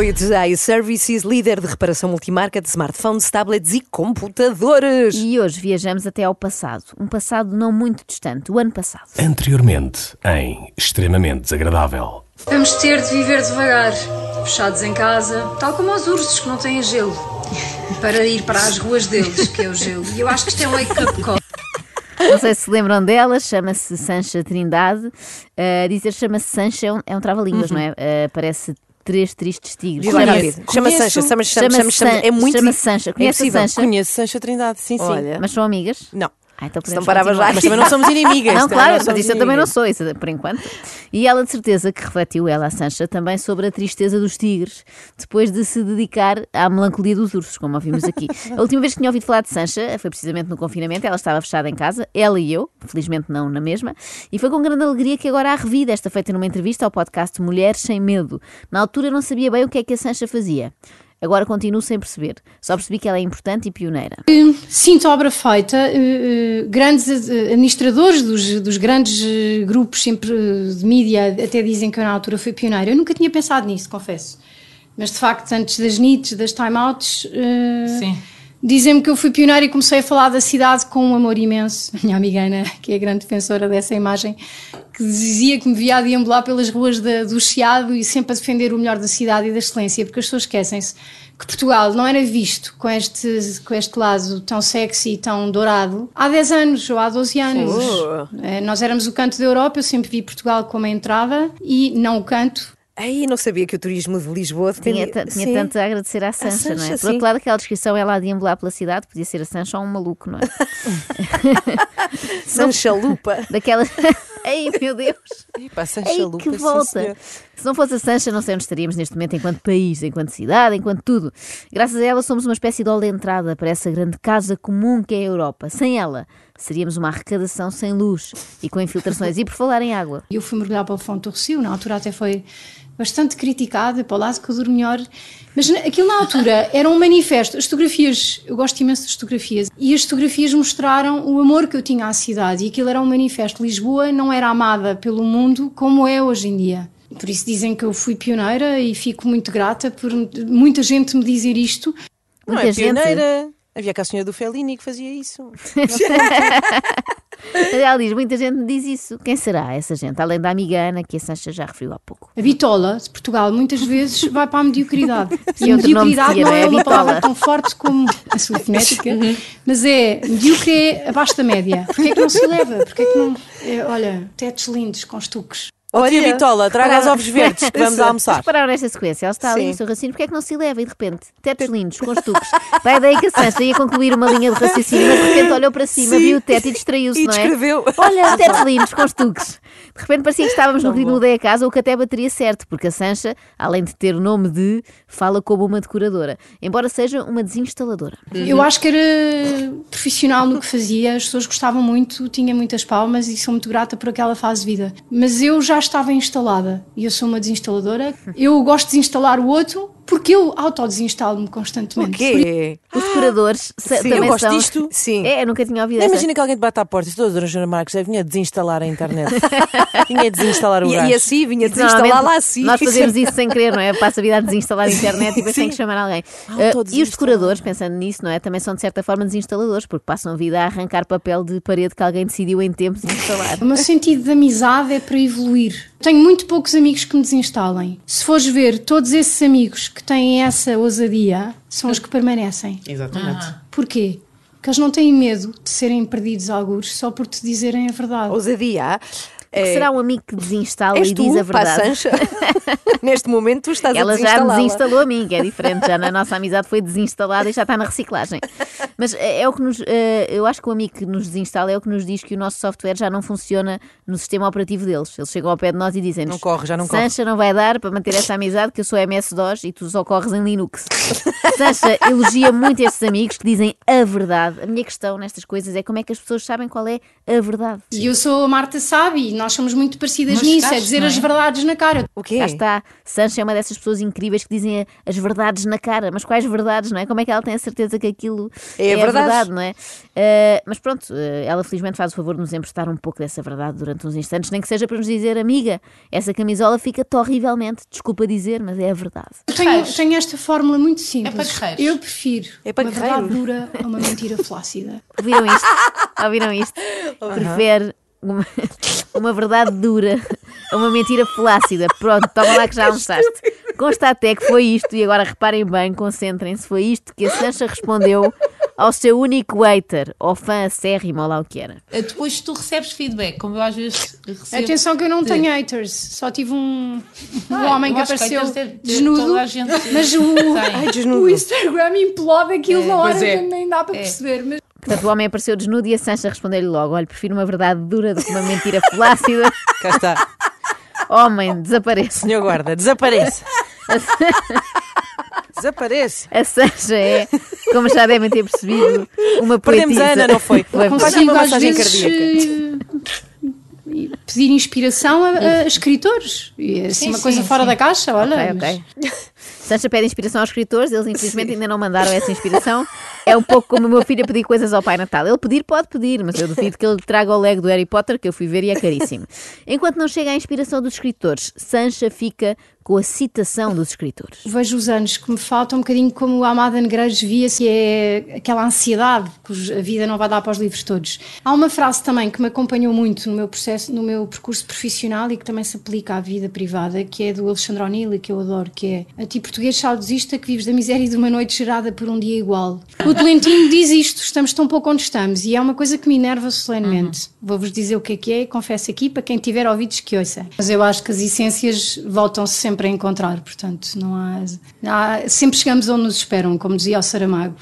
Apoio de iServices, líder de reparação multimarca de smartphones, tablets e computadores. E hoje viajamos até ao passado, um passado não muito distante, o ano passado. Anteriormente, em Extremamente Desagradável. Vamos ter de viver devagar, fechados em casa, tal como os ursos que não têm gelo, para ir para as ruas deles, que é o gelo. E eu acho que isto é um wake-up call. Não sei se se lembram dela, chama-se Sancha Trindade. Uh, dizer chama-se Sancha é um, é um trava-línguas, não é? Uh, parece três tristes tigres. Chama-se-. Chama. Sancha, chama, chama, Chama-se chama, chama, San- é muito chama-se difícil. Sancha. Conhece impossível. Sancha? Conheço Sancha Trindade, sim, sim. Olha. Mas são amigas? Não. Ah, então podemos parava já. Mas também não somos inimigas. Não, claro, mas somos isso eu também não sou, isso por enquanto. E ela de certeza que refletiu, ela, a Sancha, também sobre a tristeza dos tigres, depois de se dedicar à melancolia dos ursos, como ouvimos aqui. A última vez que tinha ouvido falar de Sancha foi precisamente no confinamento, ela estava fechada em casa, ela e eu, felizmente não na mesma, e foi com grande alegria que agora a revi, desta feita numa entrevista ao podcast Mulheres Sem Medo. Na altura eu não sabia bem o que é que a Sancha fazia. Agora continuo sem perceber. Só percebi que ela é importante e pioneira. Sinto a obra feita, eh, eh, grandes eh, administradores dos, dos grandes eh, grupos sempre eh, de mídia até dizem que eu na altura fui pioneira. Eu nunca tinha pensado nisso, confesso. Mas de facto, antes das NITs, das timeouts, eh, Sim. Dizem-me que eu fui pioneira e comecei a falar da cidade com um amor imenso. A minha amiga Ana, que é a grande defensora dessa imagem, que dizia que me via a deambular pelas ruas da- do Chiado e sempre a defender o melhor da cidade e da excelência, porque as pessoas esquecem-se que Portugal não era visto com este, com este lado tão sexy e tão dourado há 10 anos ou há 12 anos. Oh. Eh, Nós éramos o canto da Europa, eu sempre vi Portugal como a entrada e não o canto. Ai, não sabia que o turismo de Lisboa Tinha, tinha Sim. tanto a agradecer à Sancha, não é? Sancha, Por outro lado, aquela descrição ela a deambular pela cidade, podia ser a Sancha ou um maluco, não é? Sancha Lupa. Daquela. Ei, meu Deus! Epá, Sancha Ei, Lupa, que volta! Se não fosse a Sancha, não sei onde estaríamos neste momento, enquanto país, enquanto cidade, enquanto tudo. Graças a ela, somos uma espécie de de entrada para essa grande casa comum que é a Europa. Sem ela, seríamos uma arrecadação sem luz e com infiltrações. E por falar em água, Eu fui mergulhar para o Fonte do Recio, na altura até foi bastante criticada para o lado que eu durmo melhor. Mas aquilo na altura era um manifesto. As fotografias, eu gosto imenso das fotografias, e as fotografias mostraram o amor que eu tinha à cidade. E aquilo era um manifesto. Lisboa não era amada pelo mundo como é hoje em dia. Por isso dizem que eu fui pioneira e fico muito grata por muita gente me dizer isto. Não muita é gente. pioneira. Havia cá a senhora do Fellini que fazia isso. Ela diz, muita gente me diz isso. Quem será essa gente? Além da amiga Ana, que a Sancha já referiu há pouco. A bitola de Portugal muitas vezes vai para a mediocridade. E a mediocridade não é? é uma palavra tão forte como a sua fonética, mas é medíocre é abaixo da média. Porquê é que não se eleva? Porquê é que não. é, olha, tetos lindos com estuques. Ó tia Olha, Vitola, traga os ovos verdes que vamos almoçar. Repararam nesta sequência? Ela está ali Sim. no seu raciocínio, porque é que não se eleva? E de repente, tetos lindos, com estuques. Vai daí que a Sancha ia concluir uma linha de raciocínio, mas de repente olhou para cima, Sim. viu o teto e distraiu-se, E não é? descreveu. Olha, tetos lindos, com estuques. De repente parecia que estávamos no ritmo da casa, ou que até bateria certo, porque a Sancha, além de ter o nome de, fala como uma decoradora, embora seja uma desinstaladora. Eu acho que era profissional no que fazia, as pessoas gostavam muito, tinha muitas palmas e sou muito grata por aquela fase de vida. Mas eu já estava instalada e eu sou uma desinstaladora. Eu gosto de desinstalar o outro porque eu autodesinstalo-me constantemente. O quê? Os decoradores se- sim, também eu gosto são... disto. Sim. É, eu nunca tinha ouvido essa. imagina que alguém te bate à porta e a Dona Marques já vinha desinstalar a internet. vinha desinstalar o E, gajo. e assim vinha desinstalar lá assim. Nós fazemos isso sem querer, não é? Passa a vida a desinstalar a internet e depois tem que chamar alguém. Ah, Uh, e os decoradores, pensando nisso, não é? Também são de certa forma desinstaladores, porque passam a vida a arrancar papel de parede que alguém decidiu em tempo desinstalar. O meu sentido de amizade é para evoluir. Tenho muito poucos amigos que me desinstalem. Se fores ver, todos esses amigos que têm essa ousadia são os que permanecem. Exatamente. Porquê? Porque eles não têm medo de serem perdidos alguns só por te dizerem a verdade. Ousadia. Que será um amigo que desinstala És e tu, diz a verdade? Sancha. Neste momento tu estás Ela a já desinstalou a mim, que é diferente. Já na nossa amizade foi desinstalada e já está na reciclagem. Mas é, é o que nos. eh, eu acho que o amigo que nos desinstala é o que nos diz que o nosso software já não funciona no sistema operativo deles. Eles chegam ao pé de nós e dizem-nos: Não corre, já não corre." Sancha não vai dar para manter essa amizade, que eu sou MS-DOS e tu só corres em Linux. Sancha elogia muito estes amigos que dizem a verdade. A minha questão nestas coisas é como é que as pessoas sabem qual é a verdade. E eu sou a Marta Sabe nós somos muito parecidas Mas nisso, é dizer é? as verdades na cara. O quê? Cá está, Sancha é uma dessas pessoas incríveis que dizem as verdades na cara. Mas quais verdades, não é? Como é que ela tem a certeza que aquilo É a a verdade. não é? Eh, mas pronto, eh, ela felizmente faz o favor de nos emprestar um pouco dessa verdade durante uns instantes, nem que seja para nos dizer, amiga, essa camisola fica-te horrivelmente, desculpa dizer, mas é a verdade. Eu tenho, tenho esta fórmula muito simples. É para guerreiros. eu prefiro É para uma verdade dura a uma mentira flácida. Ouviram isto? Ouviram isto? Prefere uma, uma verdade dura a uma mentira flácida. Pronto, toma lá que já almoçaste. Consta até que foi isto, e agora reparem bem, concentrem-se, foi isto que a Sancha respondeu ao seu único hater, ou fã acérrimo, ou lá o que era. Eh, Depois tu recebes feedback, como eu às vezes recebo. Atenção que eu não tenho haters, só tive um, um Ah, homem que que apareceu deve ter desnudo, gente mas o. Ai, o desnudo. Instagram implode aquilo na hora, é. nem dá para É. perceber. Mas Portanto, o homem apareceu desnudo e a Sancha respondeu-lhe logo: Olha, prefiro uma verdade dura do que uma mentira flácida. Cá está. Homem, desapareça. Senhor guarda, desapareça. desapareça. A Sancha é, como já devem ter percebido, uma Perdemos poetisa. a Ana, não foi? Foi consigo uma às vezes cardíaca. eh, pedir inspiração a, a escritores. E assim, Sim, uma coisa sim, fora sim. da caixa, olha. Ok, mas- ok. Sancha pede inspiração aos escritores, eles infelizmente ainda não mandaram essa inspiração. É um pouco como o meu filho a pedir coisas ao Pai Natal. Ele pedir pode pedir, mas eu duvido que ele traga o Lego do Harry Potter, que eu fui ver e é caríssimo. Enquanto não chega a inspiração dos escritores, Sancha fica com a citação dos escritores. Vejo os anos que me faltam um bocadinho como a Amada Negreiros via-se, que é aquela ansiedade que a vida não vai dar para os livros todos. Há uma frase também que me acompanhou muito no meu processo, no meu percurso profissional e que também se aplica à vida privada, que é do Alexandre O'Neill que eu adoro, que é a ti português saudosista que vives da miséria de uma noite gerada por um dia igual. O Tolentino diz isto, estamos tão pouco onde estamos e é uma coisa que me enerva solenemente. Vou-vos dizer o que é que é e confesso aqui para quem tiver ouvidos que ouça. Mas eu acho que as essências voltam-se sempre a encontrar, portanto, não há, há- Sempre chegamos onde nos esperam, como dizia o Saramago.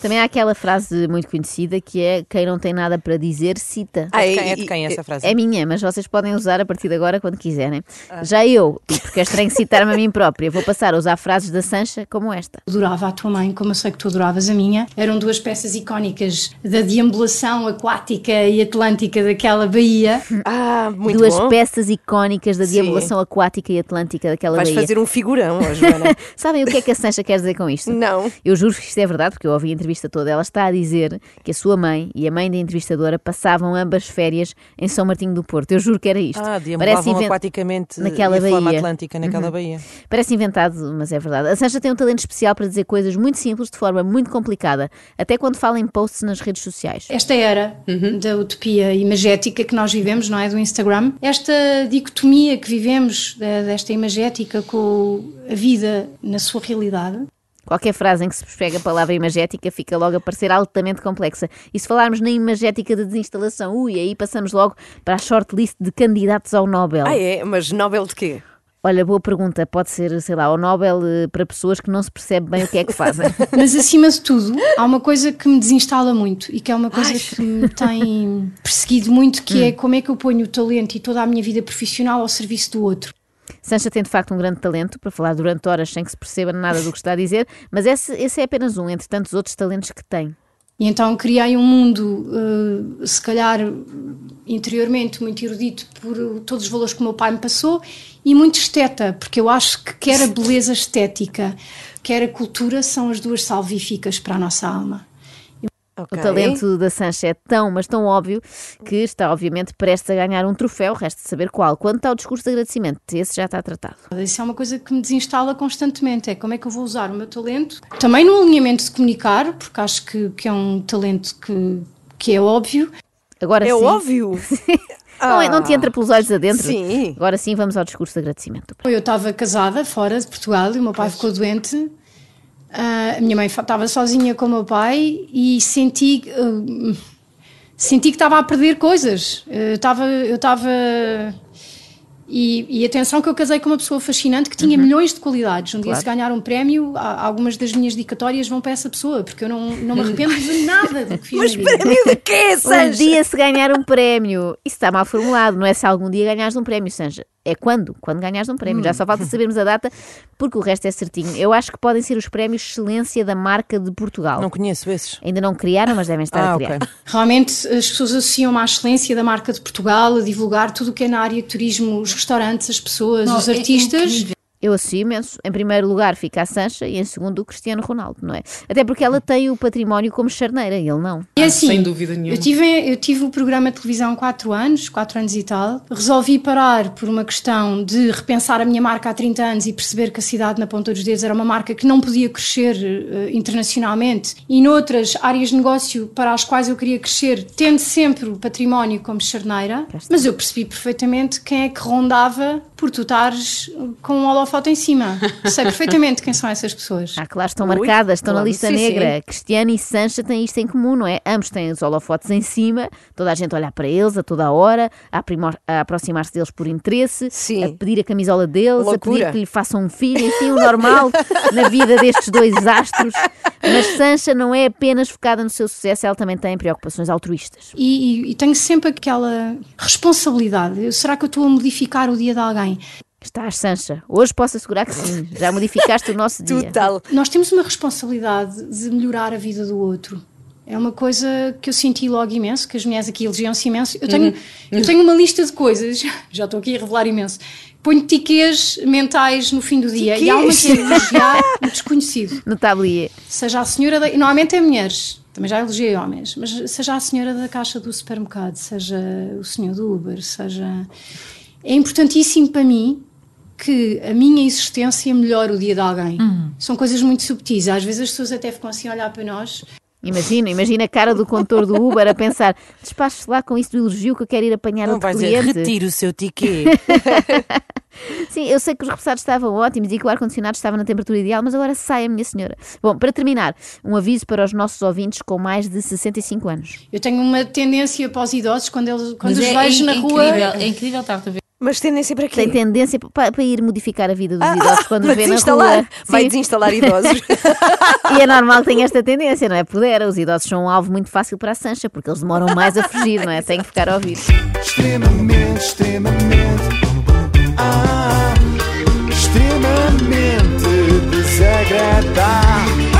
Também há aquela frase muito conhecida que é: quem não tem nada para dizer, cita. Ah, É de quem, é de quem essa frase? É minha, mas vocês podem usar a partir de agora quando quiserem. Ah. Já eu, porque é estranho citar-me a mim própria, vou passar a usar frases da Sancha como esta. Adorava a tua mãe, como eu sei que tu adoravas a minha. Eram duas peças icónicas da deambulação aquática e atlântica daquela baía. Ah, muito Duas bom. peças icónicas da Sim. deambulação aquática e atlântica daquela Vais baía. fazer um figurão, ó, Joana. Sabem o que é que a Sancha quer dizer com isto? Não. Eu juro que isto é verdade, porque eu ouvi a entrevista toda. Ela está a dizer que a sua mãe e a mãe da entrevistadora passavam ambas férias em São Martinho do Porto. Eu juro que era isto. Ah, deambulavam inven- aquaticamente naquela e baía. atlântica naquela baía. Parece inventado, mas é verdade. A Sancha tem um talento especial para dizer coisas muito simples de forma muito complicada, até quando fala em posts nas redes sociais. Esta era da utopia imagética que nós vivemos, não é? Do Instagram. Esta dicotomia que vivemos da- desta imagética com a vida na sua realidade. Qualquer frase em que se pega a palavra imagética fica logo a parecer altamente complexa. E se falarmos na imagética da desinstalação, ui, aí passamos logo para a shortlist de candidatos ao Nobel. Ah, é? Mas Nobel de quê? Olha, boa pergunta. Pode ser, sei lá, ao Nobel eh, para pessoas que não se percebe bem o que é que fazem. Mas acima de tudo, há uma coisa que me desinstala muito e que é uma coisa que me tem perseguido muito, que é como é que eu ponho o talento e toda a minha vida profissional ao serviço do outro. Sancha tem de facto um grande talento para falar durante horas sem que se perceba nada do que está a dizer, mas esse, esse é apenas um entre tantos outros talentos que tem. E então criei um mundo, eh, se calhar interiormente, muito erudito por eh, todos os valores que o meu pai me passou e muito esteta, porque eu acho que quer a beleza estética, quer a cultura são as duas salvíficas para a nossa alma. Ok. O talento da Sancha é tão, mas tão óbvio que está obviamente prestes a ganhar um troféu, resta saber qual. Quanto ao discurso de agradecimento, esse já está tratado. Isso é uma coisa que me desinstala constantemente, é como é que eu vou usar o meu talento, também no alinhamento de comunicar, porque acho que, que é um talento que, que é óbvio, Agora É sim. óbvio. Não, é- não te entra pelos olhos adentro. Sim. Agora sim, vamos ao discurso de agradecimento. Eu estava casada fora de Portugal e o meu pai ficou doente. Ah, a minha mãe estava sozinha com o meu pai e senti, ah, senti que estava a perder coisas. Eh, estava, eu estava. E, e atenção que eu casei com uma pessoa fascinante que tinha milhões de qualidades. Um dia, se ganhar um prémio, algumas das minhas dedicatórias vão para essa pessoa, porque eu não, não me arrependo de nada do que fiz Mas prémio de quê, Um Sancha? dia se ganhar um prémio. Isso está mal formulado, não é se algum dia ganhares um prémio, Sanja. É quando? Quando ganhares um prémio. Hum. Já só falta sabermos a data, porque o resto é certinho. Eu acho que podem ser os prémios Excelência da Marca de Portugal. Não conheço esses. Ainda não criaram, mas devem estar Ah, a criar. Realmente as pessoas associam à excelência da marca de Portugal, a divulgar tudo o que é na área de turismo, os restaurantes, as pessoas, Não, os é artistas. incrível. Eu associo imenso. Em primeiro lugar fica a Sancha e em segundo o Cristiano Ronaldo, não é? Até porque ela tem o património como charneira e ele não. E assim, sem dúvida nenhuma. Eu tive, eu tive o programa de televisão há 4 anos, 4 anos e tal. Resolvi parar por uma questão de repensar a minha marca há 30 anos e perceber que a cidade na ponta dos dedos era uma marca que não podia crescer eh, internacionalmente e noutras áreas de negócio para as quais eu queria crescer, tendo sempre o património como charneira. Mas eu percebi perfeitamente quem é que rondava por tu estares com um holofote em cima. Sei perfeitamente quem são essas pessoas. Ah, claro, estão Ui, marcadas, estão na claro, lista sim, negra. Cristiano e Sancha têm isto em comum, não é? Ambos têm os holofotes em cima, toda a gente a olhar para eles a toda a hora, a, a aproximar-se deles por interesse, Sim. a pedir a camisola deles, a Loucura. pedir que lhe façam um filho, enfim, o normal na vida destes dois astros. Mas Sancha não é apenas focada no seu sucesso, ela também tem preocupações altruístas. E, e- e tenho sempre aquela responsabilidade. Será que eu estou a modificar o dia de alguém? Estás, Sancha. Hoje posso assegurar que sim, já modificaste o nosso dia. Total. Nós temos uma responsabilidade de melhorar a vida do outro. É uma coisa que eu senti logo imenso, que as mulheres aqui elogiam-se imenso. Eu tenho, eu tenho uma lista de coisas, já estou aqui a revelar imenso. Ponho tiquês mentais no fim do dia e há uma que é elogiar o desconhecido. No tablier. Seja a senhora da. Normalmente é mulheres, também já elogiei homens, mas seja a senhora da caixa do supermercado, seja o senhor do Uber, seja. É importantíssimo para mim que a minha existência melhore o dia de alguém. São coisas muito subtis. Às vezes as pessoas até ficam assim a olhar para nós. Imagina, imagina a cara do condutor do Uber a pensar: despache lá com isso do elogio que eu quero ir apanhar Não outro vais dizer, cliente. retire o seu ticket. Sim, eu sei que os repassados estavam ótimos e que o ar-condicionado estava na temperatura ideal, mas agora sai a minha senhora. Bom, para terminar, um aviso para os nossos ouvintes com mais de 65 anos. Eu tenho uma tendência para os idosos, quando, eles, quando Mas os é, vejo é na incrível, rua. É incrível estar a ver. Mas tendência para quê? Tem tendência pa- para, ir modificar a vida dos idosos quando Para vê na rua. Vai Sim. desinstalar idosos. E é normal que tenha esta tendência, não é? Pudera, os idosos são um alvo muito fácil para a Sancha, porque eles demoram mais a fugir, não é? Tem que ficar a ouvir. Extremamente, extremamente. Ah, extremamente desagradável.